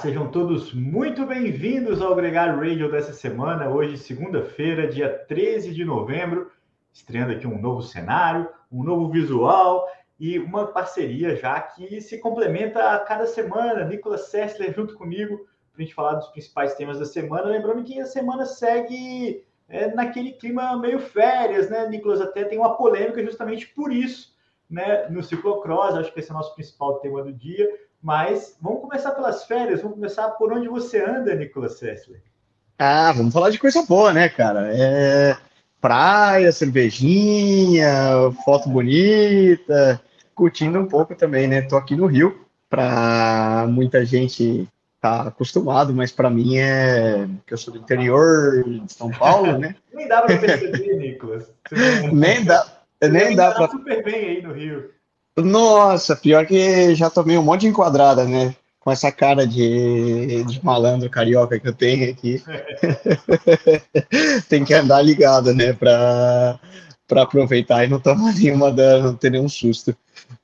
sejam todos muito bem-vindos ao Gregário Radio dessa semana, hoje, segunda-feira, dia 13 de novembro, estreando aqui um novo cenário, um novo visual e uma parceria já que se complementa a cada semana. Nicolas Sessler junto comigo para a gente falar dos principais temas da semana. Lembrando que a semana segue é, naquele clima meio férias, né, Nicolas? Até tem uma polêmica justamente por isso, né, no ciclocross. Acho que esse é o nosso principal tema do dia. Mas vamos começar pelas férias, vamos começar por onde você anda, Nicolas Sessler. Ah, vamos falar de coisa boa, né, cara? É praia, cervejinha, foto bonita, curtindo um pouco também, né? Tô aqui no Rio, para muita gente tá acostumado, mas para mim é que eu sou do interior de São Paulo, né? nem dá para perceber, Nicolas. nem dá, nem dá para super bem aí no Rio. Nossa, pior que já tomei um monte de enquadrada, né? Com essa cara de, de malandro carioca que eu tenho aqui. Tem que andar ligado, né? Pra, pra aproveitar e não tomar nenhuma dano, não ter nenhum susto.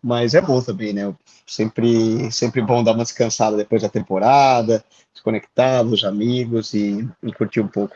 Mas é bom também, né? Sempre, sempre bom dar uma descansada depois da temporada, desconectar dos amigos e, e curtir um pouco.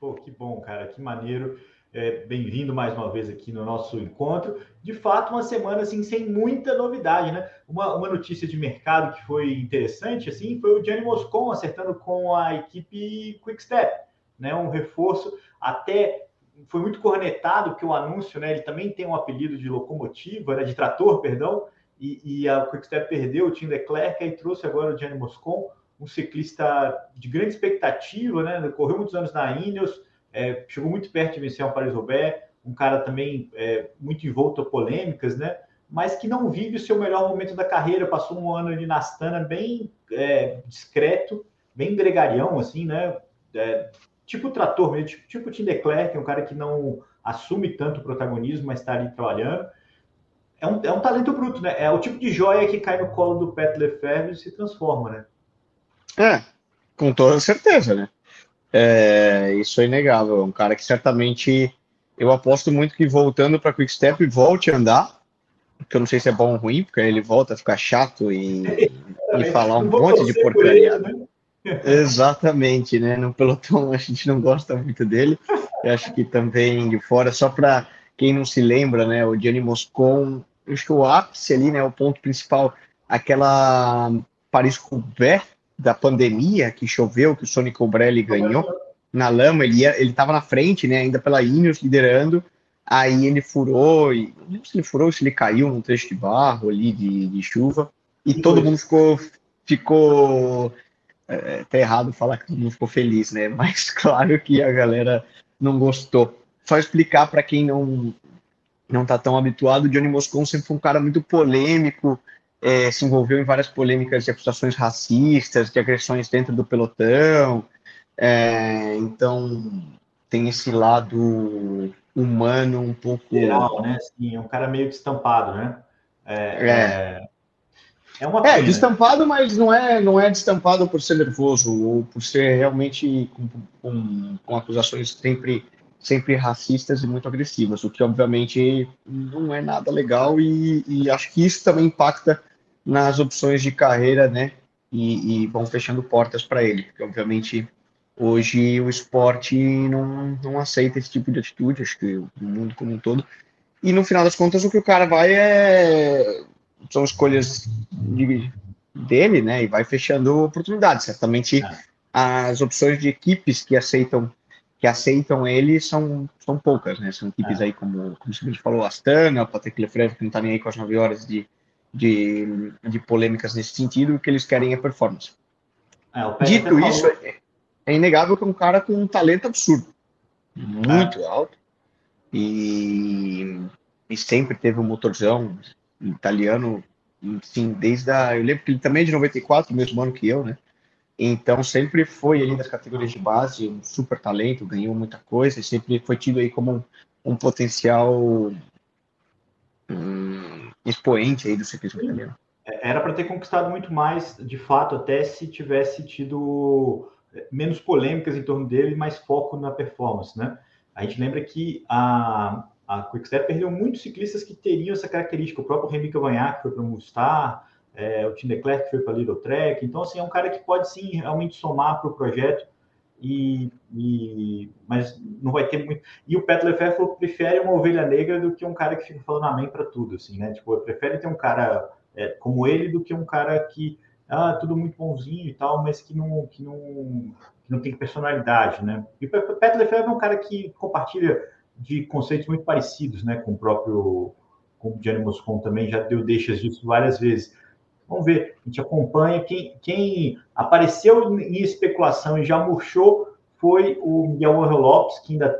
Pô, que bom, cara, que maneiro. É, Bem-vindo mais uma vez aqui no nosso encontro. De fato, uma semana assim sem muita novidade, né? Uma, uma notícia de mercado que foi interessante assim foi o Gianni Moscon acertando com a equipe Quickstep, né? Um reforço até foi muito cornetado que o anúncio, né? Ele também tem um apelido de locomotiva, né, de trator, perdão, e, e a Quickstep perdeu o Tim Leclerc e trouxe agora o Gianni Moscon, um ciclista de grande expectativa, né? Correu muitos anos na Ineos é, chegou muito perto de vencer o Paris-Roubaix, um cara também é, muito envolto a polêmicas, né? Mas que não vive o seu melhor momento da carreira, passou um ano ali na Astana bem é, discreto, bem gregarião, assim, né? É, tipo trator mesmo, tipo, tipo Tim Declerc, que é um cara que não assume tanto o protagonismo, mas está ali trabalhando. É um, é um talento bruto, né? É o tipo de joia que cai no colo do Pet Lefebvre e se transforma, né? É, com toda certeza, né? É, isso é inegável. É um cara que certamente eu aposto muito que voltando para Quick Step volte a andar, porque eu não sei se é bom ou ruim, porque aí ele volta a ficar chato e, e falar um monte de porcaria. Né? Exatamente, né? No pelotão a gente não gosta muito dele. Eu acho que também de fora, só para quem não se lembra, né? O Gianni Moscon, acho que o ápice ali, né? O ponto principal, aquela Paris-Roubaix da pandemia, que choveu, que o Sonic Cobrelli ganhou na lama, ele ia, ele tava na frente, né, ainda pela Ineos, liderando, aí ele furou, e, não sei se ele furou, se ele caiu num trecho de barro ali, de, de chuva, e todo mundo ficou, ficou, é, tá errado falar que todo mundo ficou feliz, né, mas claro que a galera não gostou. Só explicar para quem não não tá tão habituado, o Johnny Moscon sempre foi um cara muito polêmico, é, se envolveu em várias polêmicas de acusações racistas, de agressões dentro do pelotão. É, então, tem esse lado humano um pouco. Geral, né? Sim, é um cara meio destampado, né? É. É, é uma é destampado, mas não é, não é destampado por ser nervoso ou por ser realmente com, com, com acusações sempre sempre racistas e muito agressivas, o que obviamente não é nada legal e, e acho que isso também impacta nas opções de carreira, né? E, e vão fechando portas para ele, porque obviamente hoje o esporte não, não aceita esse tipo de atitude, acho que o mundo como um todo. E no final das contas, o que o cara vai é. São escolhas de, dele, né? E vai fechando oportunidades. Certamente as opções de equipes que aceitam que aceitam ele são, são poucas, né? São equipes é. aí como, como você falou, Astana, o Patrick Lefebvre, que não está nem aí com as 9 horas de, de, de polêmicas nesse sentido, o que eles querem é performance. É, Dito isso, falou... é, é, inegável que é um cara com um talento absurdo, muito é. alto, e, e sempre teve um motorzão italiano, sim, desde a. Eu lembro que ele também é de 94, mesmo ano que eu, né? Então sempre foi ali das categorias de base, um super talento, ganhou muita coisa, e sempre foi tido aí como um, um potencial um expoente aí do ciclismo italiano. É, era para ter conquistado muito mais, de fato, até se tivesse tido é, menos polêmicas em torno dele, mais foco na performance, né? A gente lembra que a, a Quickstep perdeu muitos ciclistas que teriam essa característica. O próprio Remy Cavanhaque foi para o Movistar, é, o Tim Leclerc que foi para a Little Track. Então, assim, é um cara que pode sim realmente somar para o projeto, e, e, mas não vai ter muito. E o Petro Lefebvre prefere uma ovelha negra do que um cara que fica falando amém para tudo, assim, né? Tipo, prefere ter um cara é, como ele do que um cara que ah, tudo muito bonzinho e tal, mas que não, que não, que não tem personalidade, né? E o Petro Lefebvre é um cara que compartilha de conceitos muito parecidos, né, com o próprio com o Gianni Moscon também já deu deixas disso várias vezes. Vamos ver, a gente acompanha. Quem, quem apareceu em especulação e já murchou foi o Miguel Angel Lopes, que ainda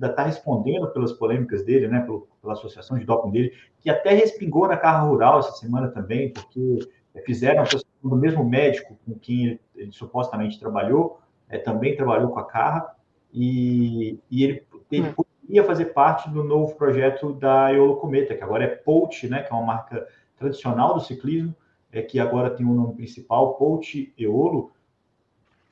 está respondendo pelas polêmicas dele, né, pelo, pela associação de doping dele, que até respingou na carra rural essa semana também, porque fizeram a do mesmo médico com quem ele, ele supostamente trabalhou, é, também trabalhou com a carra, e, e ele, ele hum. poderia fazer parte do novo projeto da Eolo Cometa, que agora é Polt, né, que é uma marca tradicional do ciclismo, é que agora tem o um nome principal, Polt Eolo,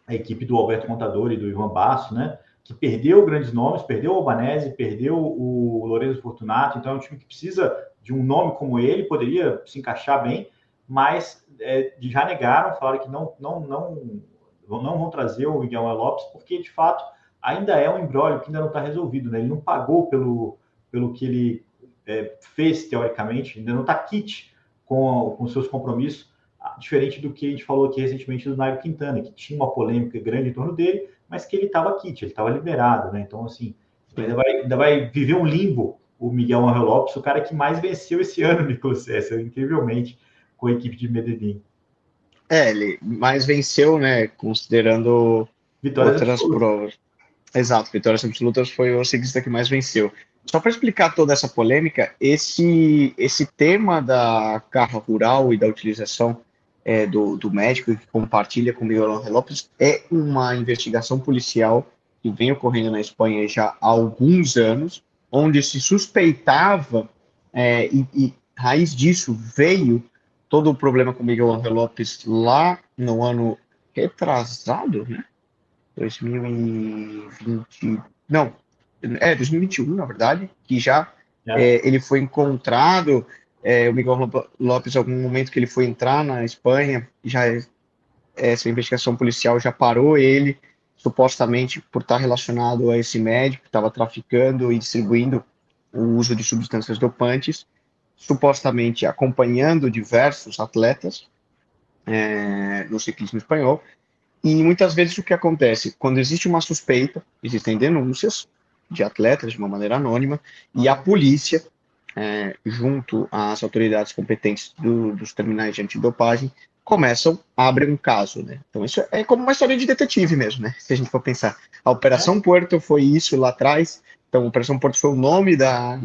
a equipe do Alberto Contador e do Ivan Basso, né? Que perdeu grandes nomes, perdeu o Albanese, perdeu o Lorenzo Fortunato, então é um time que precisa de um nome como ele, poderia se encaixar bem, mas é, já negaram, falaram que não, não, não, não vão trazer o Miguel Lopes, porque de fato ainda é um embrólio que ainda não está resolvido, né? Ele não pagou pelo, pelo que ele é, fez teoricamente, ainda não está kit com, com seus compromissos, diferente do que a gente falou aqui recentemente do Nairo Quintana, que tinha uma polêmica grande em torno dele, mas que ele estava kit, ele estava liberado, né? Então, assim, ainda vai, ainda vai viver um limbo o Miguel Angel Lopes, o cara que mais venceu esse ano, Nicolas César, incrivelmente, com a equipe de Medellín. É, ele mais venceu, né? Considerando Vitórias outras absolutas. provas. Exato, vitórias absolutas foi o ciclista que mais venceu. Só para explicar toda essa polêmica, esse, esse tema da carro rural e da utilização é, do, do médico que compartilha com Miguel Angel Lopes é uma investigação policial que vem ocorrendo na Espanha já há alguns anos, onde se suspeitava, é, e, e raiz disso veio todo o problema com Miguel Angel Lopes lá no ano retrasado, né? 2020. Não, é 2021, na verdade, que já é. É, ele foi encontrado. É, o Miguel Lopes, em algum momento que ele foi entrar na Espanha, já essa investigação policial já parou ele, supostamente por estar relacionado a esse médico que estava traficando e distribuindo o uso de substâncias dopantes supostamente acompanhando diversos atletas é, no ciclismo espanhol. E muitas vezes o que acontece? Quando existe uma suspeita, existem denúncias de atletas de uma maneira anônima, e a polícia, é, junto às autoridades competentes do, dos terminais de antidopagem, começam a abrir um caso, né? Então isso é como uma história de detetive mesmo, né? Se a gente for pensar. A Operação Porto foi isso lá atrás, então a Operação Porto foi o nome da,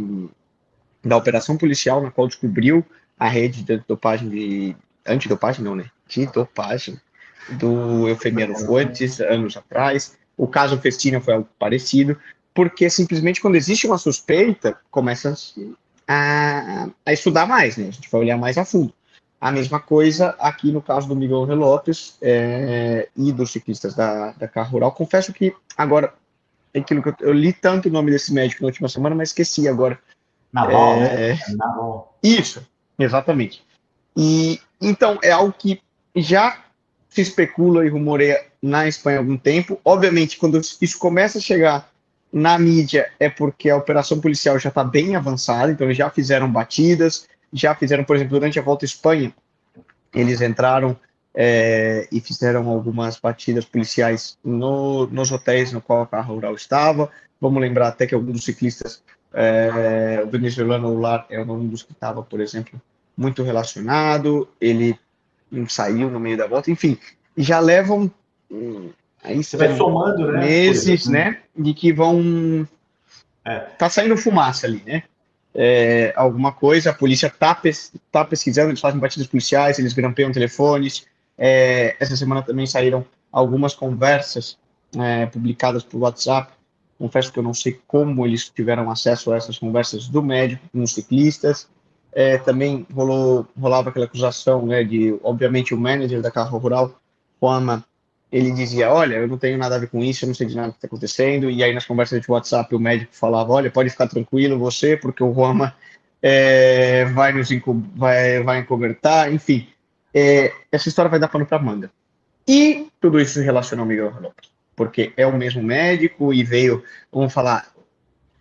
da operação policial na qual descobriu a rede de de antidopagem não, né? De dopagem do Eufemiano Fuentes anos atrás. O caso Festina foi algo parecido, porque simplesmente quando existe uma suspeita, começa a, a estudar mais, né? A gente vai olhar mais a fundo. A mesma coisa aqui no caso do Miguel Lopes é, e dos ciclistas da, da Carro Rural. Confesso que agora, aquilo que eu, eu li tanto o nome desse médico na última semana, mas esqueci agora Naval, né? é... né? Naval. Isso, exatamente. E então é algo que já se especula e rumoreia na Espanha há algum tempo. Obviamente, quando isso começa a chegar na mídia, é porque a operação policial já está bem avançada, então eles já fizeram batidas, já fizeram, por exemplo, durante a volta à Espanha, eles entraram é, e fizeram algumas batidas policiais no, nos hotéis no qual a carro rural estava. Vamos lembrar até que alguns ciclistas é, o venezuelano Lar é um dos que estava, por exemplo, muito relacionado. Ele saiu no meio da volta, enfim, já levam aí você vai somando, né? Meses, né? De que vão é. tá saindo fumaça ali, né? É, alguma coisa, a polícia tá, pes tá pesquisando, eles fazem batidas policiais, eles grampeiam telefones. É, essa semana também saíram algumas conversas é, publicadas por WhatsApp Confesso que eu não sei como eles tiveram acesso a essas conversas do médico com os ciclistas. É, também rolou, rolava aquela acusação né, de, obviamente, o manager da Carro Rural, Juama, ele dizia, olha, eu não tenho nada a ver com isso, eu não sei de nada que está acontecendo, e aí nas conversas de WhatsApp o médico falava, olha, pode ficar tranquilo você, porque o Juama é, vai nos vai, vai encobertar, enfim. é, essa história vai dar pano para manga. E tudo isso se relaciona ao Miguel Lopes, porque é o mesmo médico e veio, vamos falar,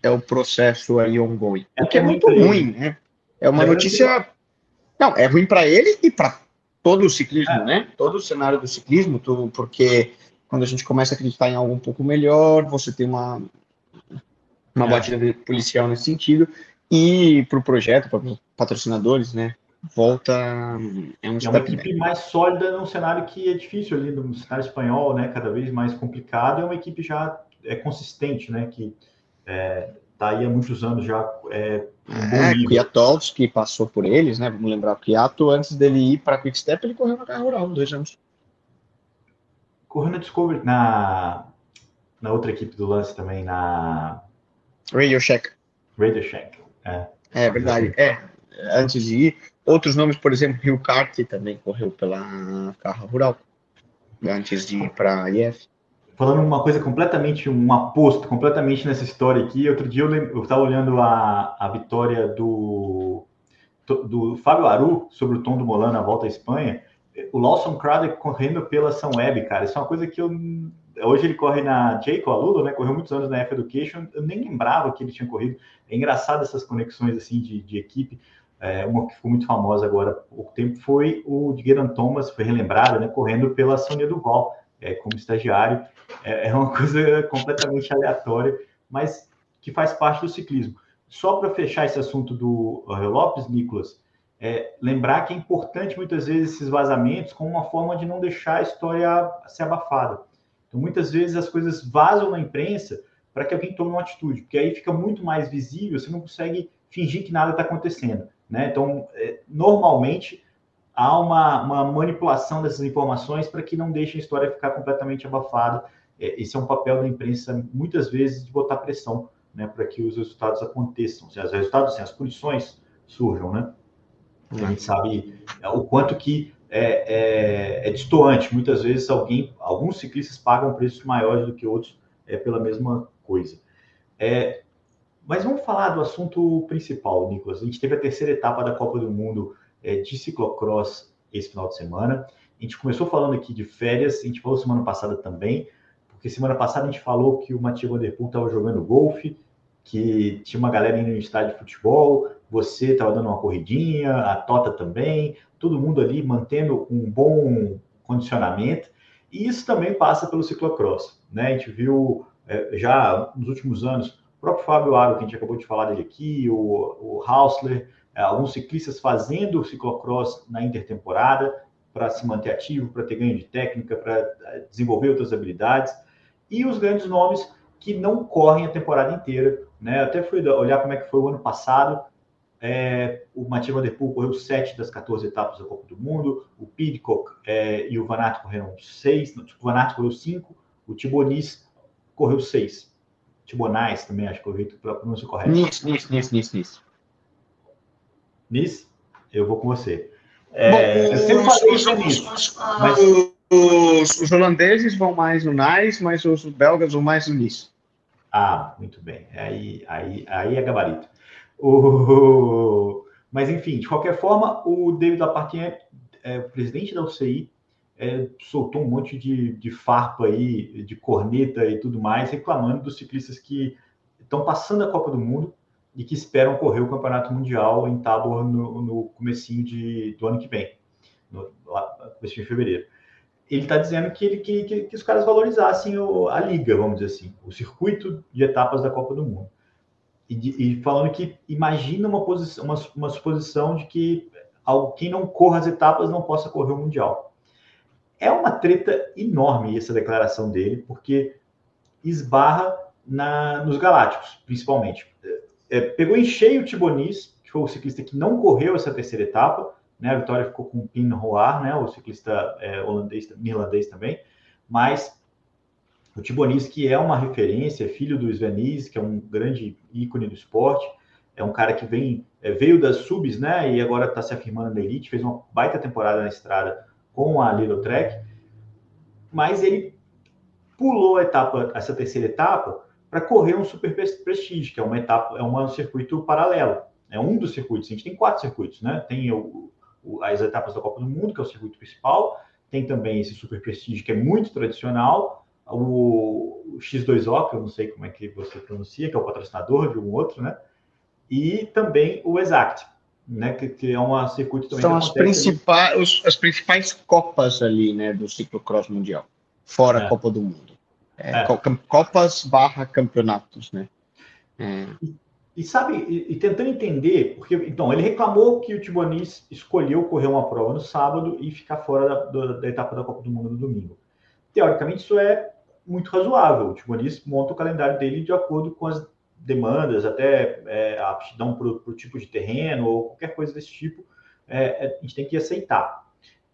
é o processo aí ongoing. É, o que é muito ruim, né? É uma é notícia. Não, é ruim para ele e para todo o ciclismo, é. né? Todo o cenário do ciclismo, tu, porque quando a gente começa a acreditar em algo um pouco melhor, você tem uma, uma é. batida policial nesse sentido, e para o projeto, para os patrocinadores, né? Volta. É, um é uma equipe mais sólida num cenário que é difícil ali, no cenário espanhol, né? Cada vez mais complicado, é uma equipe já é consistente, né? Que é, tá aí há muitos anos já. É, um é Kwiatkowski passou por eles, né? Vamos lembrar, o Kwiato, antes dele ir para Quick Step, ele correu na carro rural, dois anos. Correu na Discovery, na, na outra equipe do lance também, na. Radio Shack. Radio Shack, é. É verdade, é. Antes de ir. Outros nomes, por exemplo, Rio Kart também correu pela carro rural. Antes de ir para a IF falando uma coisa completamente, um aposto completamente nessa história aqui. Outro dia eu estava olhando a, a vitória do, do Fábio Aru sobre o Tom do Molan na volta à Espanha. O Lawson Crowder correndo pela São Web, cara. Isso é uma coisa que eu. Hoje ele corre na Jayco Alulo, né? Correu muitos anos na F Education. Eu nem lembrava que ele tinha corrido. É engraçado essas conexões assim de, de equipe. É, uma que ficou muito famosa agora há pouco tempo foi o de Gueran Thomas, foi relembrado, né? Correndo pela Sônia Duval é, como estagiário. É, é, uma coisa completamente aleatória, mas que faz parte do ciclismo. Só para fechar esse assunto do Lopes, Nicolas, é, lembrar que é importante muitas vezes esses vazamentos como uma forma de não deixar a história ser abafada. Então, muitas vezes as coisas vazam na imprensa para que alguém tome uma atitude, porque aí fica muito mais visível, você não consegue fingir que nada está acontecendo. Né? Então, é, normalmente, há uma, uma manipulação dessas informações para que não deixe a história ficar completamente abafada. É, esse é um papel da imprensa, muitas vezes, de botar pressão né, para que os resultados aconteçam, os resultados, as punições surjam, né? A gente sabe é, o quanto que é, é, é distoante. Muitas vezes alguém, alguns ciclistas pagam preços maiores do que outros é, pela mesma coisa. É, mas vamos falar do assunto principal, Nicolas. A gente teve a terceira etapa da Copa do Mundo é, de ciclocross esse final de semana. A gente começou falando aqui de férias, a gente falou semana passada também, porque semana passada a gente falou que o Matias Vanderpool estava jogando golfe, que tinha uma galera indo no estádio de futebol, você estava dando uma corridinha, a Tota também, todo mundo ali mantendo um bom condicionamento, e isso também passa pelo ciclocross, né? A gente viu é, já nos últimos anos, o próprio Fábio Aro, que a gente acabou de falar dele aqui, o, o Hausler, alguns ciclistas fazendo ciclocross na intertemporada para se manter ativo, para ter ganho de técnica, para é, desenvolver outras habilidades, e os grandes nomes que não correm a temporada inteira. Né? Até fui olhar como é que foi o ano passado. É, o Mathieu Van Der Poel correu sete das 14 etapas da Copa do Mundo, o Pidcock é, e o Van Aert correram seis, o Van Aert correu cinco, o Tibonis correu seis. Tibonais também, acho que eu vi a pronúncia correta. Nisso, nisso, nisso, nisso, Nisso, eu vou com você. É, Bom, eu sempre falei isso nisso. Mas... Os, os, holandeses vão mais no Nice, mas os belgas vão mais no Nice. Ah, muito bem. Aí, aí, aí é gabarito. O... Mas, enfim, de qualquer forma, o David Lapartien, é, o presidente da UCI, é, soltou um monte de, de farpa aí, de corneta e tudo mais, reclamando dos ciclistas que estão passando a Copa do Mundo e que esperam correr o Campeonato Mundial em Tabor no, no comecinho de, do ano que vem, no comecinho de fevereiro. Ele está dizendo que, ele, que, que, que, os caras valorizassem o, a liga, vamos dizer assim, o circuito de etapas da Copa do Mundo. E, e falando que imagina uma, posição, uma, uma suposição de que quem não corra as etapas não possa correr o Mundial. É uma treta enorme essa declaração dele, porque esbarra na, nos Galácticos, principalmente é, pegou em cheio o Tibonis, que foi o ciclista que não correu essa terceira etapa, né? A vitória ficou com o Pin Roar, né? O ciclista é, holandês, irlandês também, mas o Tibonis, que é uma referência, filho do Svenis, que é um grande ícone do esporte, é um cara que vem, é, veio das subs, né? E agora está se afirmando na elite, fez uma baita temporada na estrada com a Little Trek, mas ele pulou a etapa, essa terceira etapa, para correr um Super Prestige, que é uma etapa, é um circuito paralelo. É um dos circuitos. A gente tem quatro circuitos, né? Tem o, as etapas da Copa do Mundo, que é o circuito principal, tem também esse Super Prestige, que é muito tradicional, o X2O, que eu não sei como é que você pronuncia, que é o patrocinador de um outro, né? E também o Exact, né? Que, que é um circuito também. São as principais, as principais copas ali, né, do ciclocross mundial, fora é. a Copa do Mundo. É. Copas barra campeonatos, né? É. E, e, sabe, e, e, tentando entender, porque então ele reclamou que o Tibonis escolheu correr uma prova no sábado e ficar fora da, da, da etapa da Copa do Mundo no domingo. Teoricamente, isso é muito razoável. O Tibonis monta o calendário dele de acordo com as demandas, até é, a aptidão para o tipo de terreno ou qualquer coisa desse tipo, é, é, a gente tem que aceitar.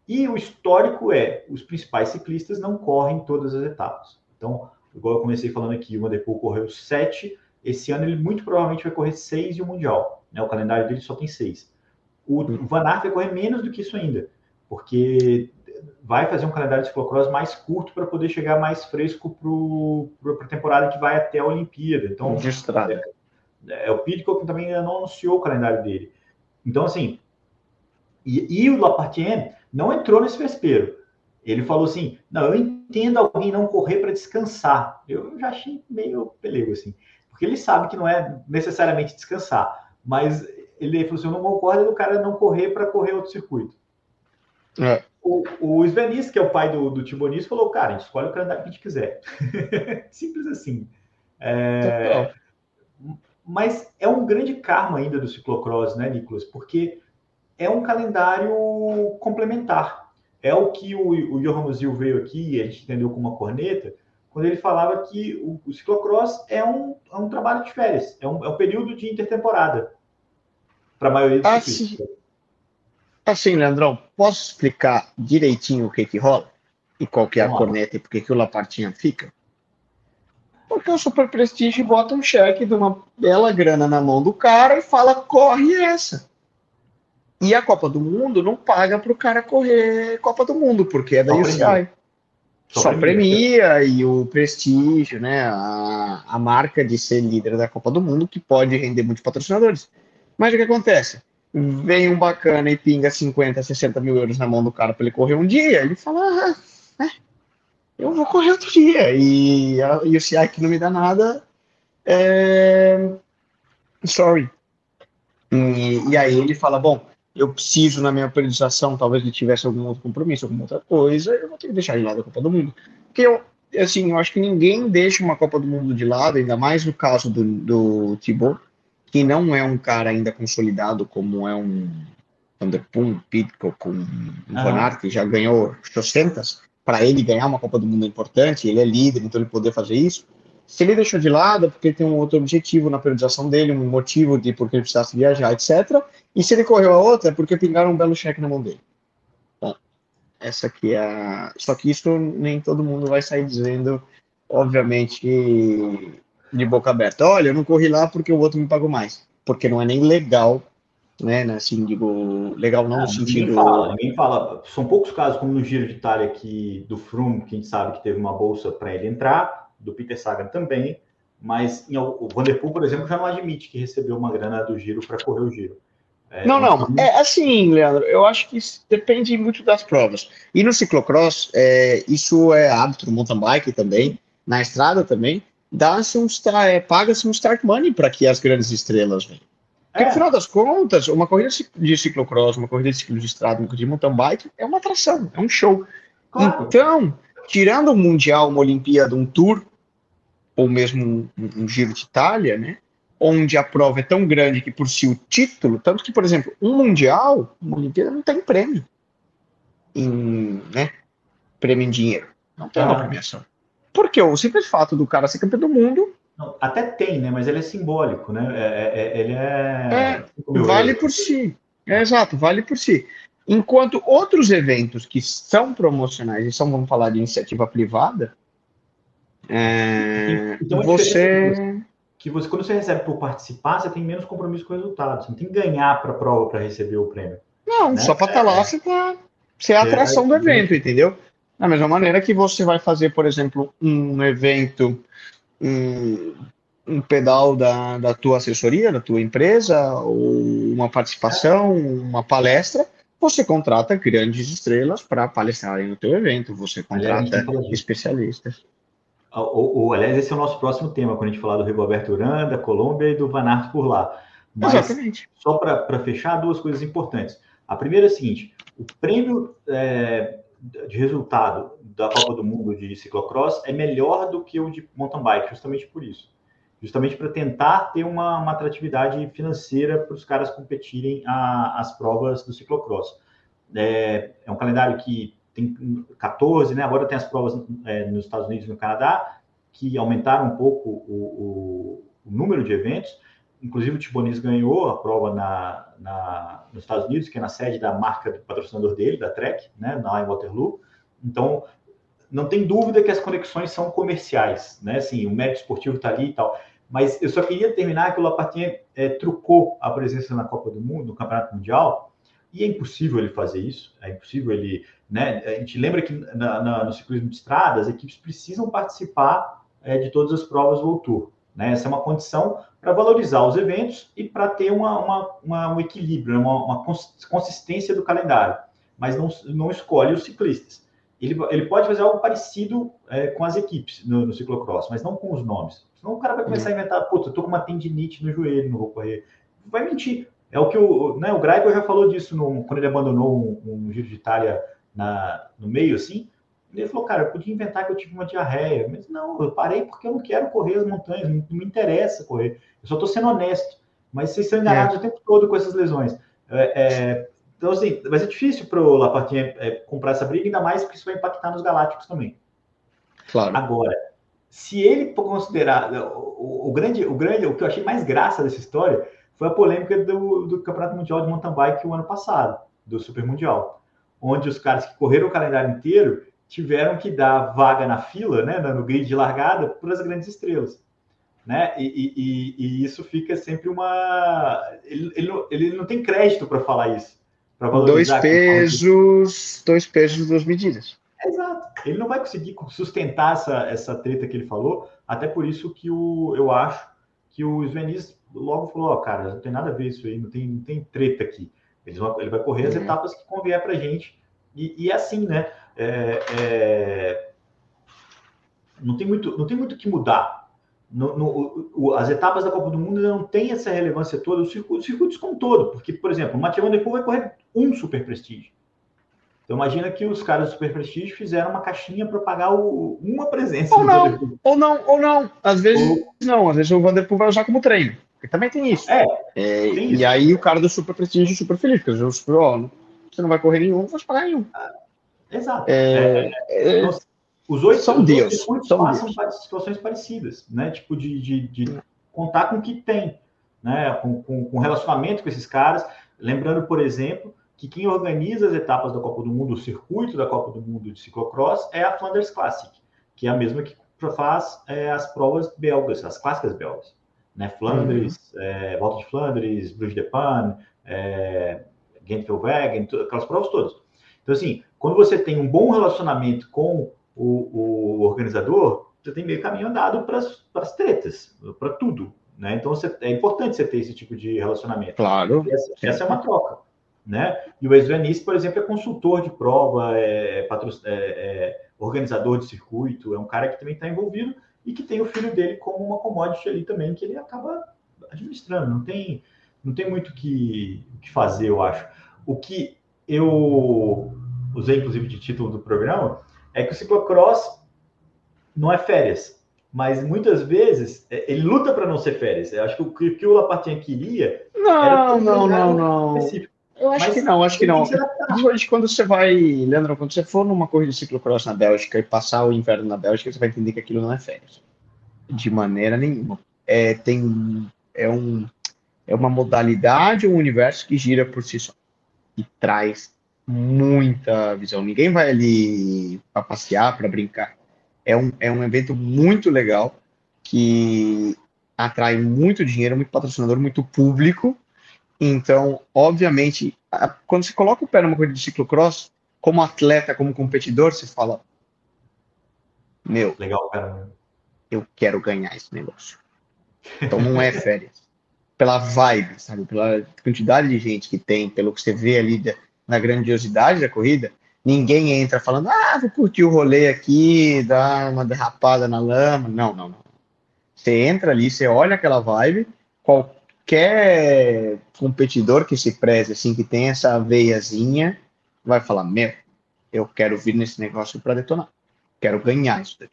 E o histórico é, os principais ciclistas não correm todas as etapas. Então, igual eu comecei falando aqui, o Vanderpool correu sete, esse ano ele muito provavelmente vai correr seis e o Mundial. Né? O calendário dele só tem seis. O, o Van Aert vai correr menos do que isso ainda, porque vai fazer um calendário de ciclocross mais curto para poder chegar mais fresco para a temporada que vai até a Olimpíada. Então, é, é, o Pidcock também ainda não anunciou o calendário dele. Então, assim, e, e o Lapartien não entrou nesse vespeiro. Ele falou assim: não, eu entendo alguém não correr para descansar. Eu já achei meio pelego, assim, porque ele sabe que não é necessariamente descansar, mas ele falou assim: eu não concordo do cara não correr para correr outro circuito. É o, o Svenis, que é o pai do, do Tibonis, falou: cara, a gente escolhe o calendário que a gente quiser. Simples assim. É, mas é um grande karma ainda do ciclocross, né, Nicolas? Porque é um calendário complementar. É o que o, o Johan Musil veio aqui, e a gente entendeu com uma corneta, quando ele falava que o, o ciclocross é um, é um trabalho de férias, é um, é um período de intertemporada para a maioria dos ah, ciclistas. Sim. Assim, Leandrão, posso explicar direitinho o que que rola? E qual que é a corneta e por que que o Lapartinha fica? Porque o Super Prestige bota um cheque de uma bela grana na mão do cara e fala, corre essa. E a Copa do Mundo não paga para o cara correr Copa do Mundo, porque é da UCI. Só, Só premia, premia e o prestígio, né? A, a marca de ser líder da Copa do Mundo, que pode render muitos patrocinadores. Mas o que acontece? vem um bacana e pinga 50, 60 mil euros na mão do cara para ele correr um dia, ele fala, ah, é, eu vou correr outro dia. E, a, e o CI que não me dá nada, é... sorry. E, e, aí ele fala, bom, eu preciso na minha periodização, talvez ele tivesse algum outro compromisso, alguma outra coisa, eu vou ter que deixar de lado a Copa do Mundo. Porque eu, assim, eu acho que ninguém deixa uma Copa do Mundo de lado, ainda mais no caso do, do Thibaut, que não é um cara ainda consolidado como é um Vanderpool, Pitcock, um ah. Van que já ganhou 800, para ele ganhar uma Copa do Mundo é importante, ele é líder, então ele poder fazer isso. Se ele deixou de lado, é porque tem um outro objetivo na periodização dele, um motivo de porque ele precisasse viajar, etc. E se ele correu a outra, é porque pingaram um belo cheque na mão dele. Bom, essa aqui é a... Só que isso nem todo mundo vai sair dizendo, obviamente, de boca aberta. Olha, eu não corri lá porque o outro me pagou mais. Porque não é nem legal, né? né assim, digo, legal não, no sentido. Ninguém fala, ninguém fala. São poucos casos, como no Giro de Itália, que, do Froome, que a gente sabe que teve uma bolsa para ele entrar, do Peter Sagan também, mas em, o Vanderpool, por exemplo, já não admite que recebeu uma grana do Giro para correr o Giro. É, não, não, é assim, Leandro, eu acho que depende muito das provas. E no ciclocross, é, isso é hábito no mountain bike também, na estrada também dá-se um é, paga-se um start money para que as grandes estrelas venham. Porque, é. no final das contas, uma corrida de ciclocross, uma corrida de ciclo de estrada, uma corrida de mountain bike é uma atração, é um show. Claro. Então, tirando um Mundial, uma Olimpíada, um Tour, ou mesmo um, um, Giro de Itália, né? Onde a prova é tão grande que por si o título, tanto que, por exemplo, um Mundial, uma Olimpíada não tem prêmio. Em, né? Prêmio em dinheiro. Não tem ah. uma premiação. Porque o simples fato do cara ser campeão do mundo. Não, até tem, né? Mas ele é simbólico, né? É, é, é ele é. é vale por si. É, exato, vale por si. Enquanto outros eventos que são promocionais e são, vamos falar de iniciativa privada, é, então, você. Que você, quando você recebe por participar, você tem menos compromisso com o resultado. Você não tem que ganhar para a prova para receber o prêmio. Não, né? só para estar tá lá, você, tá, você é a atração do evento, entendeu? Da mesma maneira que você vai fazer, por exemplo, um evento, um, um pedal da, da tua assessoria, da tua empresa, ou uma participação, uma palestra, você contrata grandes estrelas para palestrarem no teu evento, você contrata especialistas. O, o, aliás, esse é o nosso próximo tema, quando a gente falar do Rigoberto Uranda, Colômbia e do Van Aert por lá. Mas, Exatamente. Só para fechar, duas coisas importantes. A primeira é a seguinte: o prêmio é, de resultado da Copa do Mundo de ciclocross é melhor do que o de mountain bike, justamente por isso. Justamente para tentar ter uma, uma atratividade financeira para os caras competirem a, as provas do ciclocross. É, é, um calendário que tem 14, né? Agora tem as provas é, nos Estados Unidos e no Canadá, que aumentaram um pouco o, o, o número de eventos. Inclusive, o Tibonis ganhou a prova na, na, nos Estados Unidos, que é na sede da marca do patrocinador dele, da Trek, né, lá em Waterloo. Então, não tem dúvida que as conexões são comerciais, né? Assim, o mérito esportivo está ali e tal. Mas eu só queria terminar que o Lapartinha é, trucou a presença na Copa do Mundo, no Campeonato Mundial, e é impossível ele fazer isso, é impossível ele, né? A gente lembra que na, na, no ciclismo de estrada, as equipes precisam participar é, de todas as provas do Tour, né? Essa é uma condição para valorizar os eventos e para ter uma, uma, uma, um equilíbrio, né? uma, uma consistência do calendário, mas não, não escolhe os ciclistas. Ele, ele pode fazer algo parecido é, com as equipes no, no ciclocross, mas não com os nomes. Senão o cara vai começar uhum. a inventar, puta, eu tô com uma tendinite no joelho, não vou correr. Vai mentir. É o que o, né, o Greipel já falou disso no, quando ele abandonou um, um Giro de Itália na, no meio, assim. Ele falou, cara, eu podia inventar que eu tive uma diarreia, mas não, eu parei porque eu não quero correr as montanhas, não, não me interessa correr. Eu só estou sendo honesto. Mas vocês são enganados é. o tempo todo com essas lesões. É, é, então, assim, vai ser difícil para o Lapartinha é, comprar essa briga, ainda mais porque isso vai impactar nos Galácticos também. Claro. Agora, se ele considerar o, o, grande, o grande, o que eu achei mais graça dessa história foi a polêmica do, do Campeonato Mundial de Mountain Bike o ano passado, do Super Mundial, onde os caras que correram o calendário inteiro tiveram que dar vaga na fila, né, no grid de largada, para as grandes estrelas. Né? E, e, e, isso fica sempre uma. Ele, ele, não, ele não tem crédito para falar isso. Dois pesos, dois pesos, duas medidas. Exato. Ele não vai conseguir sustentar essa, essa treta que ele falou, até por isso que o, eu acho que o Svenis logo falou, ó, oh, cara, não tem nada a ver isso aí, não tem, não tem treta aqui. Eles vão, ele vai correr as uhum. etapas que convier para gente. E, e, é assim, né? É, é, não tem muito, não tem muito que mudar. No, no, o, as etapas da Copa do Mundo não têm essa relevância toda, os circuitos, os circuitos como todo, porque, por exemplo, o Mathieu Van Der Poel vai correr um super prestígio. Então imagina que os caras do Super Prestígio fizeram uma caixinha para pagar o, uma presença. Ou não, ou não, ou não. Às vezes ou... não, às vezes o Vanderpool vai usar como treino. Porque também tem isso. É. é tem e isso. aí o cara do Super Prestígio super feliz, porque o super, ó, você não vai correr nenhum, não vai pagar nenhum. Ah, exato. É, é, então, os oito são Deus. São passam Deus. situações parecidas, né? Tipo, de, de, de contar com o que tem, né? Com, com, com relacionamento com esses caras. Lembrando, por exemplo, que quem organiza as etapas da Copa do Mundo, o circuito da Copa do Mundo de ciclocross, é a Flanders Classic, que é a mesma que faz é, as provas belgas, as clássicas belgas. Né? Flandres, uhum. é, Volta de Flandres, Bruges de Pan, é, Gent-Wevelgem, aquelas provas todas. Então, assim, quando você tem um bom relacionamento com o, o organizador, você tem meio caminho andado para as tretas, para tudo. Né? Então, você, é importante você ter esse tipo de relacionamento. Claro. Essa, essa é uma troca né? E o ex por exemplo, é consultor de prova, é, é, é, é, organizador de circuito, é um cara que também está envolvido e que tem o filho dele como uma commodity ali também, que ele acaba administrando. Não tem, não tem muito o que, que fazer, eu acho. O que eu usei, inclusive, de título do programa é que o ciclocross não é férias, mas muitas vezes é, ele luta para não ser férias. Eu acho que o que o Lapartinha queria. Não, não, não, não. Específico. Eu acho Mas, que não, acho que não. Principalmente quando você vai, Leandro, quando você for numa corrida de ciclocross na Bélgica e passar o inverno na Bélgica, você vai entender que aquilo não é férias. De maneira nenhuma. É, tem, é, um, é uma modalidade, um universo que gira por si só. E traz muita visão. Ninguém vai ali para passear, para brincar. É um, é um evento muito legal que atrai muito dinheiro, muito patrocinador, muito público então, obviamente, quando você coloca o pé numa corrida de ciclocross, como atleta, como competidor, você fala: Meu, legal, cara. Eu quero ganhar esse negócio. Então não é férias. Pela vibe, sabe? Pela quantidade de gente que tem, pelo que você vê ali na grandiosidade da corrida, ninguém entra falando, ah, vou curtir o rolê aqui, dar uma derrapada na lama. Não, não, não. Você entra ali, você olha aquela vibe, qualquer competidor que se preze, assim, que tem essa veiazinha, vai falar, meu, eu quero vir nesse negócio para detonar. Quero ganhar isso daí.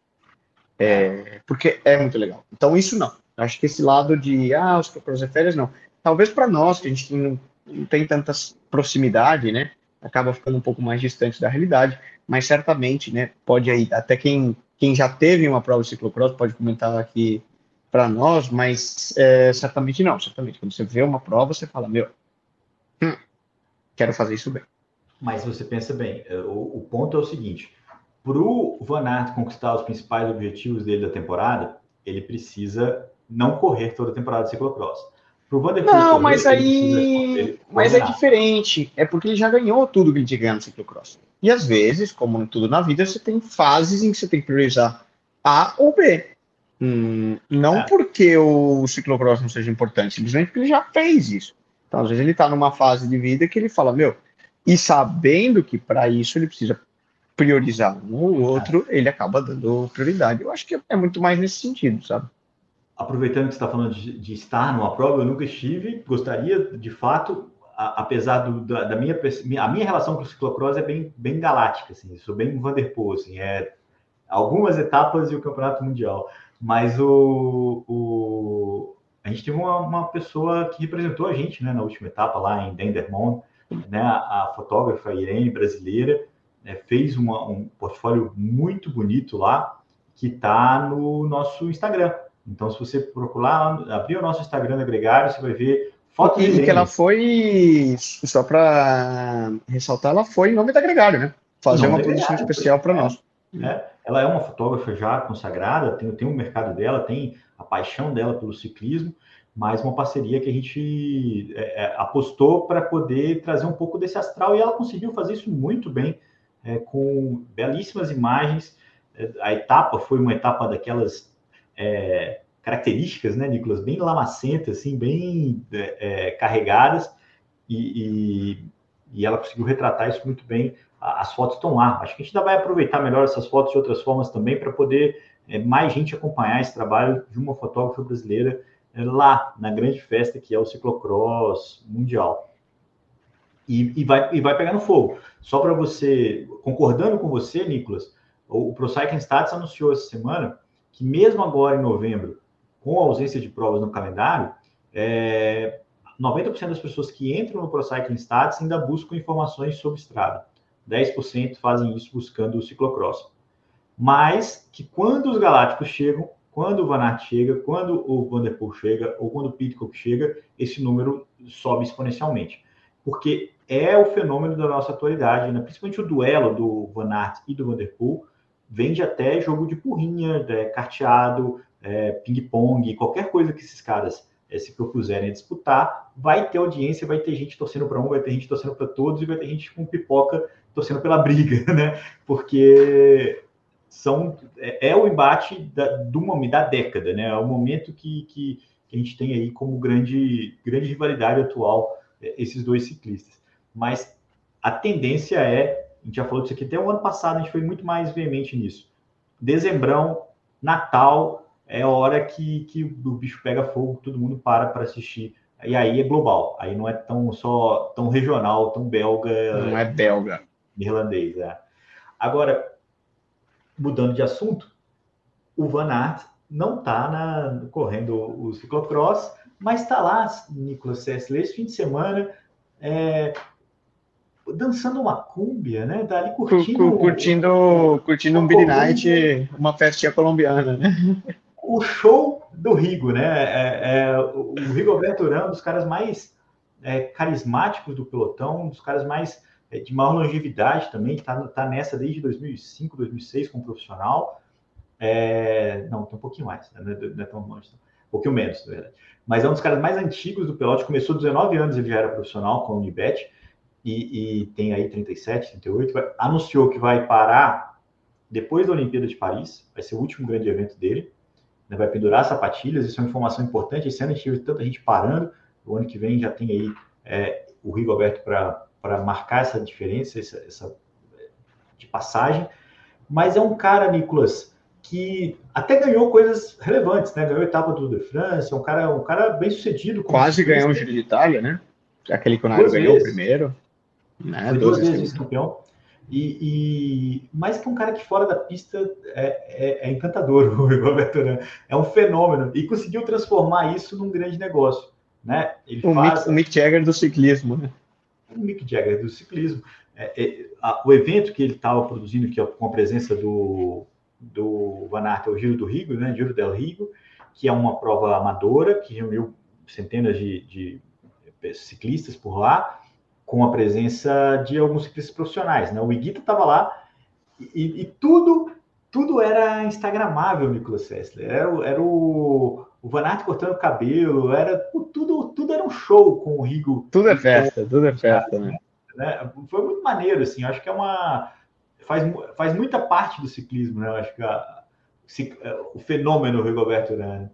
É, porque é muito legal. Então, isso não. Acho que esse lado de, ah, os férias, não. Talvez para nós, que a gente não, não tem tanta proximidade, né? Acaba ficando um pouco mais distante da realidade, mas certamente, né? Pode aí, até quem, quem já teve uma prova de ciclocross pode comentar aqui para nós, mas é, certamente não, certamente. Quando você vê uma prova, você fala, meu, hum, quero fazer isso bem. Mas você pensa bem, é, o, o ponto é o seguinte: para o Van Aert conquistar os principais objetivos dele da temporada, ele precisa não correr toda a temporada de ciclocross. Pro Vanderpool não, mas aí. Mas é diferente. É porque ele já ganhou tudo que ele tinha ganhado no ciclocross. E às vezes, como em tudo na vida, você tem fases em que você tem que priorizar A ou B. Hum, não é. porque o ciclocross não seja importante, simplesmente porque ele já fez isso. Então, às vezes, ele está numa fase de vida que ele fala, meu, e sabendo que para isso ele precisa priorizar um ou outro, é. ele acaba dando prioridade. Eu acho que é muito mais nesse sentido, sabe? Aproveitando que você está falando de, de, estar numa prova, eu nunca estive, gostaria, de fato, a, apesar do, da, da, minha, a minha relação com o ciclocross é bem, bem galáctica, assim, sou bem Vanderpool, assim, é algumas etapas e o campeonato mundial, mas o, o a gente teve uma, uma, pessoa que representou a gente, né, na última etapa lá em Dendermonde, né, a, a fotógrafa Irene, brasileira, né, fez uma, um portfólio muito bonito lá, que está no nosso Instagram, então, se você procurar, abrir o nosso Instagram da Gregário, você vai ver fotos e, que ela foi, só para ressaltar, ela foi em nome da Gregário, né? Fazer uma produção especial para nós. É, ela é uma fotógrafa já consagrada, tem, tem o um mercado dela, tem a paixão dela pelo ciclismo, mas uma parceria que a gente é, é, apostou para poder trazer um pouco desse astral e ela conseguiu fazer isso muito bem, é, com belíssimas imagens. É, a etapa foi uma etapa daquelas é, características, né, Nicolas, bem lamacentas, assim, bem é, é, carregadas, e, e, e, ela conseguiu retratar isso muito bem. As fotos estão lá. Acho que a gente ainda vai aproveitar melhor essas fotos de outras formas também para poder é, mais gente acompanhar esse trabalho de uma fotógrafa brasileira é, lá na grande festa que é o ciclocross mundial. E, e, vai, e vai pegar no fogo. Só para você, concordando com você, Nicolas, o, o Pro Cycling Stats anunciou essa semana que mesmo agora em novembro, com a ausência de provas no calendário, é, 90% das pessoas que entram no ProCycling Stats ainda buscam informações sobre estrada. 10% fazem isso buscando o ciclocross. Mas que quando os galácticos chegam, quando o Van Aert chega, quando o Vanderpool chega, ou quando o Pitcock chega, esse número sobe exponencialmente. Porque é o fenômeno da nossa atualidade, né? principalmente o duelo do Van Aert e do Vanderpool, vende até jogo de porrinha, é, carteado, é, ping-pong, qualquer coisa que esses caras é, se propuserem a disputar, vai ter audiência, vai ter gente torcendo para um, vai ter gente torcendo para todos e vai ter gente com pipoca torcendo pela briga, né? Porque são é, é o embate da, do momento da década, né? É o momento que, que, que, a gente tem aí como grande grande rivalidade atual é, esses dois ciclistas. Mas a tendência é a gente já falou disso aqui até o ano passado, a gente foi muito mais veemente nisso. Dezembrão, Natal, é hora que, que o bicho pega fogo, todo mundo para para assistir. E aí é global, aí não é tão só tão regional, tão belga. Não é belga. Irlandês, é. Agora, mudando de assunto, o Van Aert não está correndo o ciclocross, mas está lá, Nicolas Sessler, esse fim de semana, é, dançando uma cúmbia, né? Tá ali curtindo. Curtindo, curtindo um Billy Night, uma festinha colombiana, né? O show do Rigo, né? É, é, o Rigoberto Urán, um dos caras mais é, carismáticos do pelotão, um dos caras mais é, de maior longevidade também, que tá, tá nessa desde 2005, 2006 como profissional. É, não, tem um pouquinho mais, né? não é tão longe, um pouquinho menos, na verdade. Mas é um dos caras mais antigos do pelote, começou 19 anos, ele já era profissional com a Unibet e, e tem aí 37, 38, vai, anunciou que vai parar depois da Olimpíada de Paris, vai ser o último grande evento dele, né, vai pendurar sapatilhas, isso é uma informação importante, esse ano a gente teve tanta gente parando, o ano que vem já tem aí é, o Rigoberto para marcar essa diferença, essa, essa de passagem. Mas é um cara, Nicolas, que até ganhou coisas relevantes, né? Ganhou a etapa do Tour de France, é um cara, um cara bem sucedido. Quase ganhou o Giro de Itália, né? Aquele que o Nairo ganhou vezes. primeiro. Né? Foi duas, vezes campeão. E, e, mais que um cara que fora da pista é, é, é encantador, o Roberto Urán. É um fenômeno. E conseguiu transformar isso num grande negócio. Né? Ele o, faz... Mick, o Mick Jagger do ciclismo, né? O Mick Jagger do ciclismo. É, é, a, o evento que ele estava produzindo, que é com a presença do, do Van Aert, é o Giro do Rigo, né? Giro del Rigo, que é uma prova amadora, que reuniu centenas de, de ciclistas por lá, com a presença de alguns ciclistas profissionais. Né? O Iguita estava lá e, e, tudo tudo era instagramável, Nicolas Sessler. Era, era o, o Van Aert cortando o cabelo, era tudo, tudo era um show com o Rigo. Tudo é festa, tudo é festa, né? né? Foi muito maneiro, assim. Acho que é uma faz, faz muita parte do ciclismo, né? Acho que a, o fenômeno Rigoberto Urán.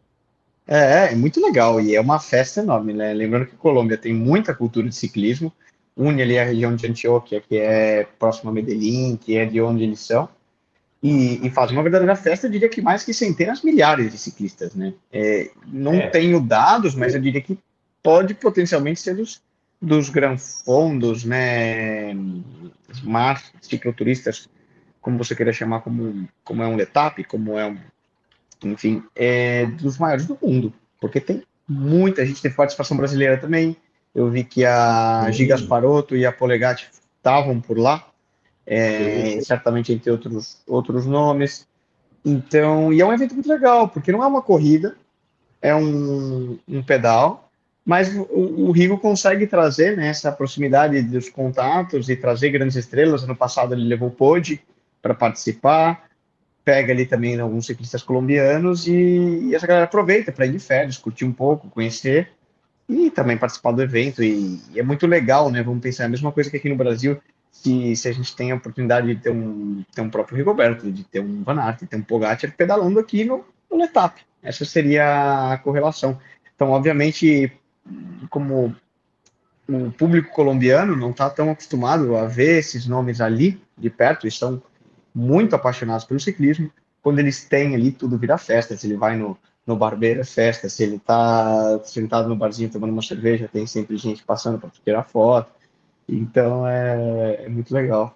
É, é muito legal e é uma festa enorme, né? Lembrando que a Colômbia tem muita cultura de ciclismo, une ali a região de Antioquia, que é próxima a Medellín, que é de onde eles são, e, e faz uma verdadeira festa, eu diria que mais que centenas, milhares de ciclistas, né? É, não é. tenho dados, mas eu diria que pode potencialmente ser dos, dos granfondos, né? Smart, cicloturistas, como você queira chamar, como, como é um Letap, como é um. Enfim, é dos maiores do mundo, porque tem muita gente, tem participação brasileira também, eu vi que a Gigas Paroto e a Polegatti estavam por lá, é, certamente entre outros, outros nomes. Então, e é um evento muito legal, porque não é uma corrida, é um, um pedal, mas o, o Rigo consegue trazer né, essa proximidade dos contatos e trazer grandes estrelas. Ano passado ele levou o Pode para participar, pega ali também alguns ciclistas colombianos e, e essa galera aproveita para ir de férias, curtir um pouco, conhecer e também participar do evento. E, e, é muito legal, né? Vamos pensar a mesma coisa que aqui no Brasil, se, se a gente tem a oportunidade de ter um, ter um próprio Rigoberto, de ter um Van Aert, de ter um Pogacar pedalando aqui no, no Letap. Essa seria a correlação. Então, obviamente, como o público colombiano não está tão acostumado a ver esses nomes ali de perto, estão muito apaixonados pelo ciclismo, quando eles têm ali, tudo vira festa. Se ele vai no, no barbeiro é festa, se ele tá sentado no barzinho tomando uma cerveja, tem sempre gente passando para tirar foto. Então é, é, muito legal.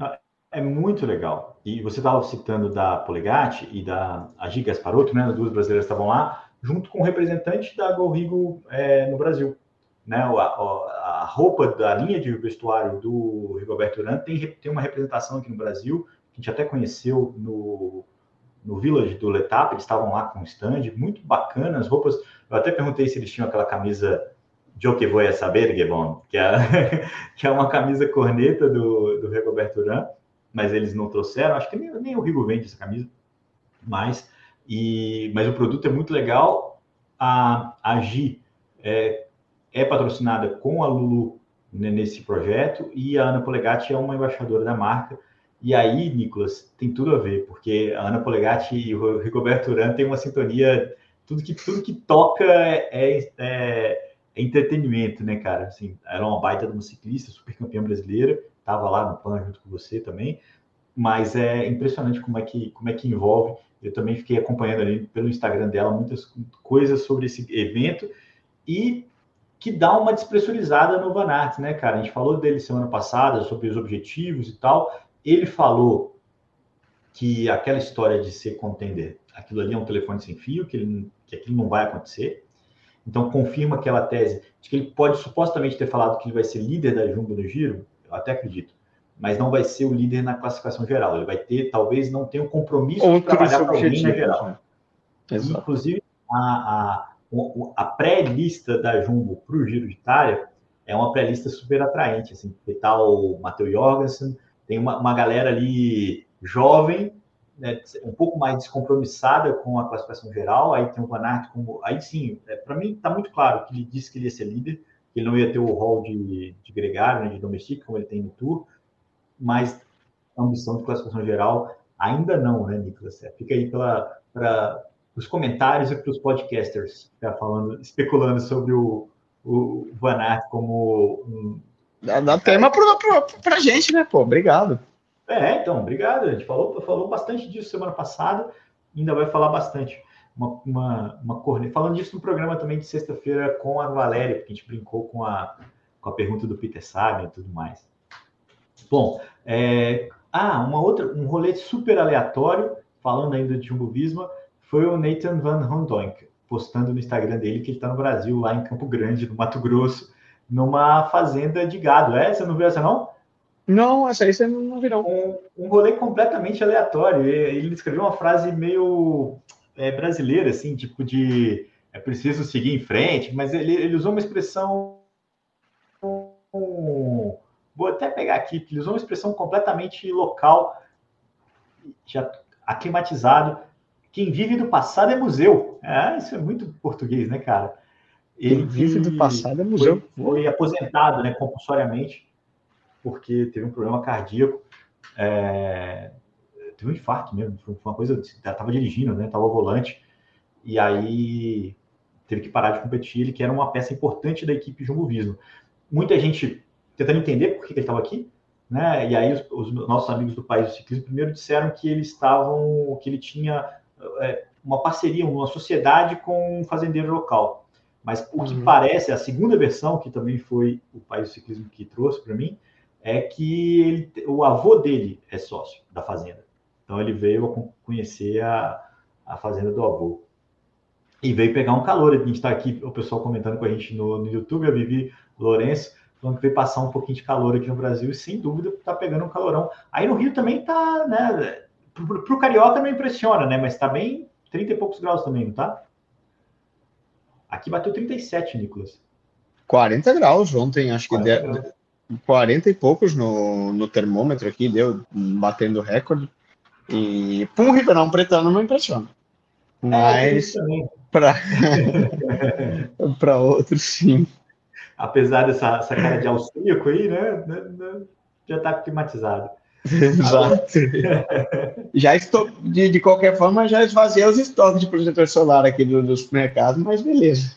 Ah, é muito legal. E você estava citando da Polegatti e da Agi Gasparotto, né? As duas brasileiras estavam lá, junto com o representante da Gorrigo é, no Brasil. Né? A, a, a, roupa da linha de vestuário do Rigoberto Urán tem, tem uma representação aqui no Brasil, que a gente até conheceu no no Village do Letap, eles estavam lá com um stand, muito bacana, as roupas. Eu até perguntei se eles tinham aquela camisa de que vou saber, Gebon, que é, que é uma camisa corneta do, do Urán, mas eles não trouxeram, acho que nem, nem o Rigo vende essa camisa, mas, e, mas o produto é muito legal. A, a Gi é, é patrocinada com a Lulu né, nesse projeto e a Ana Polegatti é uma embaixadora da marca. E aí, Nicolas, tem tudo a ver, porque a Ana Polegatti e o Rigoberto Urán têm uma sintonia, tudo que, tudo que toca é, é, é, entretenimento, né, cara? Assim, era uma baita de uma ciclista, super campeã brasileira, estava lá no plano junto com você também, mas é impressionante como é que, como é que envolve. Eu também fiquei acompanhando ali pelo Instagram dela muitas coisas sobre esse evento e que dá uma despressurizada no Van Aert, né, cara? A gente falou dele semana passada sobre os objetivos e tal, ele falou que aquela história de ser contender, aquilo ali é um telefone sem fio, que, ele, que aquilo não vai acontecer. Então, confirma aquela tese de que ele pode supostamente ter falado que ele vai ser líder da Jumbo no Giro, eu até acredito, mas não vai ser o líder na classificação geral. Ele vai ter, talvez, não tenha o um compromisso Outro de trabalhar para alguém na geral. Né? Inclusive, a, a, a pré-lista da Jumbo para o Giro de Itália é uma pré-lista super atraente. Assim, que tal tá o Matheus Jorgensen, tem uma, uma galera ali jovem, né, um pouco mais descompromissada com a classificação geral. Aí tem o Van Aert como. Aí sim, é, para mim está muito claro que ele disse que ele ia ser líder, que ele não ia ter o rol de, de gregário, né, de domestic, como ele tem no Tour, mas a ambição de classificação geral ainda não, né, Nicolas? É, fica aí para os comentários e para os podcasters, já falando, especulando sobre o, o Van Aert como um Dá, dá tema para pra gente, né, pô? Obrigado. É, então, obrigado. A gente falou, falou bastante disso semana passada, ainda vai falar bastante. Uma, uma, uma corneta. Falando disso no programa também de sexta-feira com a Valéria, porque a gente brincou com a, com a pergunta do Peter Sagan e tudo mais. Bom, é... ah, uma outra, um rolê super aleatório, falando ainda de Jumbo Visma, foi o Nathan Van Hondonk, postando no Instagram dele que ele está no Brasil, lá em Campo Grande, no Mato Grosso, numa fazenda de gado. É? Você não viu essa, não? Não, essa aí você não viu, Um, um rolê completamente aleatório. Ele escreveu uma frase meio é, brasileira, assim, tipo de é preciso seguir em frente, mas ele, ele usou uma expressão. Vou até pegar aqui, ele usou uma expressão completamente local, já aclimatizado. Quem vive do passado é museu. É, isso é muito português, né, cara? Ele vive do passado é museu. Foi, foi, aposentado, né, compulsoriamente, porque teve um problema cardíaco. É, teve um infarto mesmo, foi uma coisa, estava dirigindo, né, estava volante, e aí teve que parar de competir, ele que era uma peça importante da equipe Jumbo Visma. Muita gente tentando entender por que, que ele estava aqui, né, e aí os, os, nossos amigos do país do ciclismo primeiro disseram que eles estavam, que ele tinha é, uma parceria, uma sociedade com um fazendeiro local. Mas o que uhum. parece, a segunda versão, que também foi o País do Ciclismo que trouxe para mim, é que ele, o avô dele é sócio da fazenda. Então ele veio conhecer a, a fazenda do avô. E veio pegar um calor. A gente está aqui, o pessoal comentando com a gente no, no YouTube, a Vivi Lourenço, falando que veio passar um pouquinho de calor aqui no Brasil, e sem dúvida está pegando um calorão. Aí no Rio também está, né? Para o Carioca não impressiona, né? Mas está bem 30 e poucos graus também, não tá? Aqui bateu 37, Nicolas. 40 graus ontem, acho que 40 deu, 40 e poucos no, no termômetro aqui, deu batendo recorde. E para um Ribeirão Pretano não impressiona. É, Mas para outros, sim. Apesar dessa essa cara de austríaco aí, né? né, né já está climatizado. Exato. já estou, de, de qualquer forma, já esvaziei os estoques de protetor solar aqui do, do supermercado, mas beleza.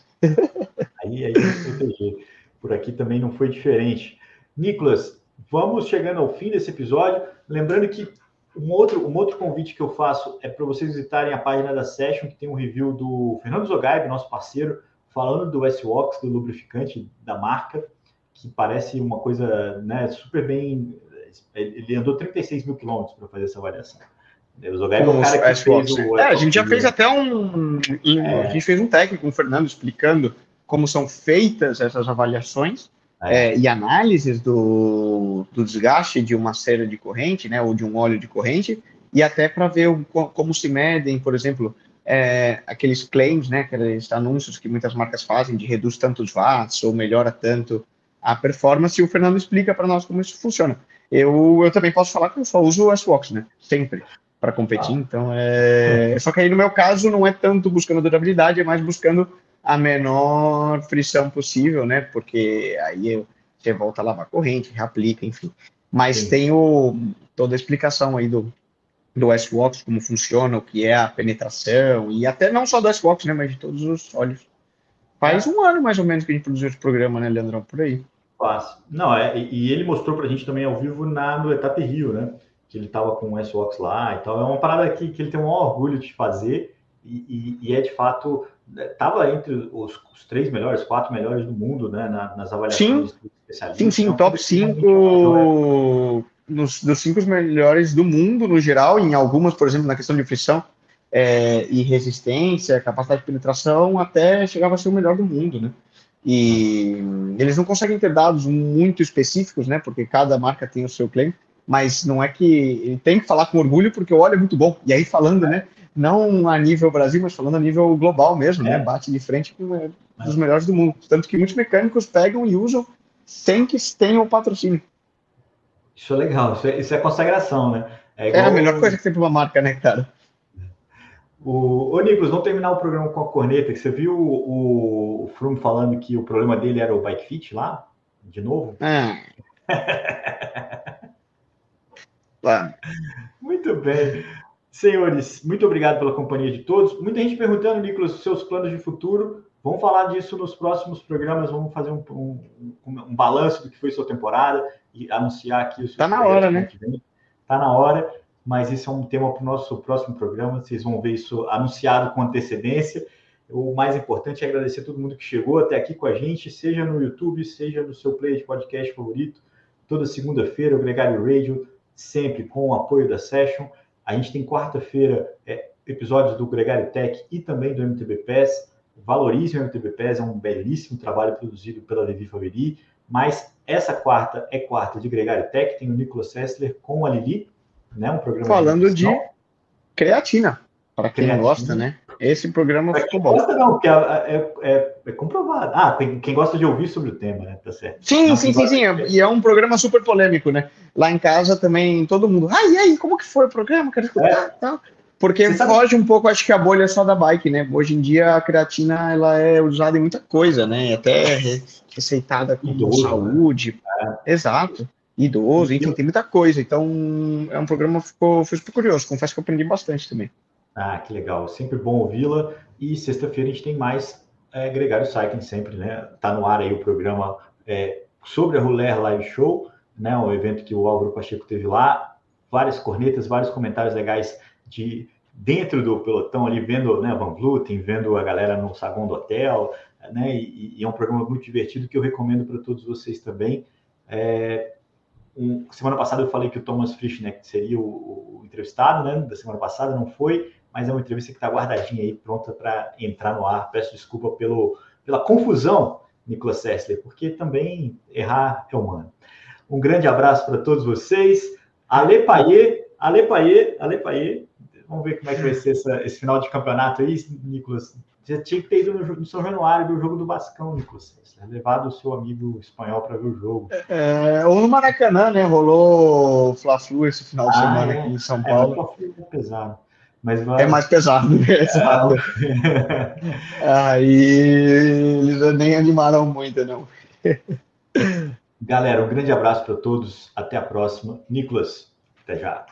aí, aí, proteger. Por aqui também não foi diferente. Nicolas, vamos chegando ao fim desse episódio. Lembrando que um outro, um outro convite que eu faço é para vocês visitarem a página da Session, que tem um review do Fernando Zogaib, nosso parceiro, falando do S-Wax, do lubrificante da marca, que parece uma coisa né, super bem ele andou 36 mil quilômetros para fazer essa avaliação. O Zogaib é o cara que fez o, é, a gente já fez até um, é. a gente fez um técnico com o Fernando explicando como são feitas essas avaliações é. É, e análises do, do desgaste de uma série de corrente, né, ou de um óleo de corrente, e até para ver o, como se medem, por exemplo, é, aqueles claims, né, aqueles anúncios que muitas marcas fazem de reduz tantos watts ou melhora tanto a performance, e o Fernando explica para nós como isso funciona eu, eu também posso falar que eu só uso o S-Box, né? Sempre para competir. Ah. Então, é... só que aí no meu caso não é tanto buscando durabilidade, é mais buscando a menor frição possível, né? Porque aí você volta a lavar corrente, reaplica, enfim. Mas Sim. tem o, toda a explicação aí do, do S-Box, como funciona, o que é a penetração, e até não só do S-Box, né? Mas de todos os óleos. Faz é. um ano mais ou menos que a gente produziu esse programa, né, Leandrão? Por aí. Fácil. Não, é, e ele mostrou para a gente também ao vivo na, no Etapa Rio, né? Que ele estava com o S-Wax lá e tal. É uma parada que, que ele tem um orgulho de fazer e, e, e é de fato estava né, entre os, os, três melhores, quatro melhores do mundo, né? Na, nas avaliações sim, especialistas. Sim, sim, então, top 5 nos, dos cinco melhores do mundo no geral, em algumas, por exemplo, na questão de frição é, e resistência, capacidade de penetração, até chegava a ser o melhor do mundo, né? E eles não conseguem ter dados muito específicos, né? Porque cada marca tem o seu claim, mas não é que ele tem que falar com orgulho porque o óleo é muito bom. E aí falando, né? Não a nível Brasil, mas falando a nível global mesmo, né? é. né? Bate de frente com é, dos melhores do mundo. Tanto que muitos mecânicos pegam e usam sem que tenham patrocínio. Isso é legal, isso é, isso é consagração, né? É, igual... é, a melhor coisa que tem para uma marca, né, cara? O, ô, Nicolas, vamos terminar o programa com a corneta. Você viu o, o Froome falando que o problema dele era o bike fit lá? De novo? É. Muito bem. Senhores, muito obrigado pela companhia de todos. Muita gente perguntando, Nicolas, seus planos de futuro. Vamos falar disso nos próximos programas, vamos fazer um, um, um balanço do que foi sua temporada e anunciar aqui o seu. Está na hora, né? Está na hora, mas isso é um tema para o nosso próximo programa. Vocês vão ver isso anunciado com antecedência. O mais importante é agradecer a todo mundo que chegou até aqui com a gente, seja no YouTube, seja no seu play de podcast favorito. Toda segunda-feira, o Gregário Radio, sempre com o apoio da Session. A gente tem quarta-feira é, episódios do Gregário Tech e também do MTB Pass. Valorize o MTB Pass, é um belíssimo trabalho produzido pela Levi Faveri. Mas essa quarta é quarta de Gregário Tech, tem o Nicolas Sessler com a Lili, né? Um programa Falando de, de creatina, para quem creatina. gosta, né? Esse programa ficou bom. Gosta não, porque é, é, é, comprovado. Ah, tem quem gosta de ouvir sobre o tema, né? Tá certo. Sim, não, sim, sim, sim. E é um programa super polêmico, né? Lá em casa também todo mundo. Ai, ai, como que foi o programa? Quero escutar, é. tal. Porque foge um pouco, acho que a bolha é só da bike, né? Hoje em dia a creatina ela é usada em muita coisa, né? Até receitada com Idoso, saúde. Né? Exato. Idoso, enfim, tem muita coisa. Então, é um programa que ficou, foi super curioso. Confesso que eu aprendi bastante também. Ah, que legal. Sempre bom ouvi-la. E sexta-feira a gente tem mais é, Gregário Cycling sempre, né? Tá no ar aí o programa é, sobre a Ruler Live Show, né? O evento que o Álvaro Pacheco teve lá. Várias cornetas, vários comentários legais de dentro do pelotão ali, vendo né, Van Vluten, vendo a galera no saguão do hotel, né? E, e é um programa muito divertido que eu recomendo para todos vocês também. É, um, semana passada eu falei que o Thomas Frischneck seria o, o, entrevistado, né? Da semana passada não foi, mas é uma entrevista que está guardadinha aí, pronta para entrar no ar. Peço desculpa pelo, pela confusão, Nicolas Sessler, porque também errar é humano. Um grande abraço para todos vocês. Ale Paier, Ale Paier, Ale Paier. Vamos ver como é que vai ser essa, esse final de campeonato aí, Nicolas. Você tinha que ter ido no, no São Januário do jogo do Bascão, Nicolas. Né? Levado o seu amigo espanhol para ver o jogo. É, ou no Maracanã, né? Rolou o Fla-Flu esse final de ah, semana é. aqui em São é, Paulo. O é pesado. Mas vai... É mais pesado? Exato. Aí eles nem animaram muito, não. Galera, um grande abraço para todos. Até a próxima. Nicolas, até já.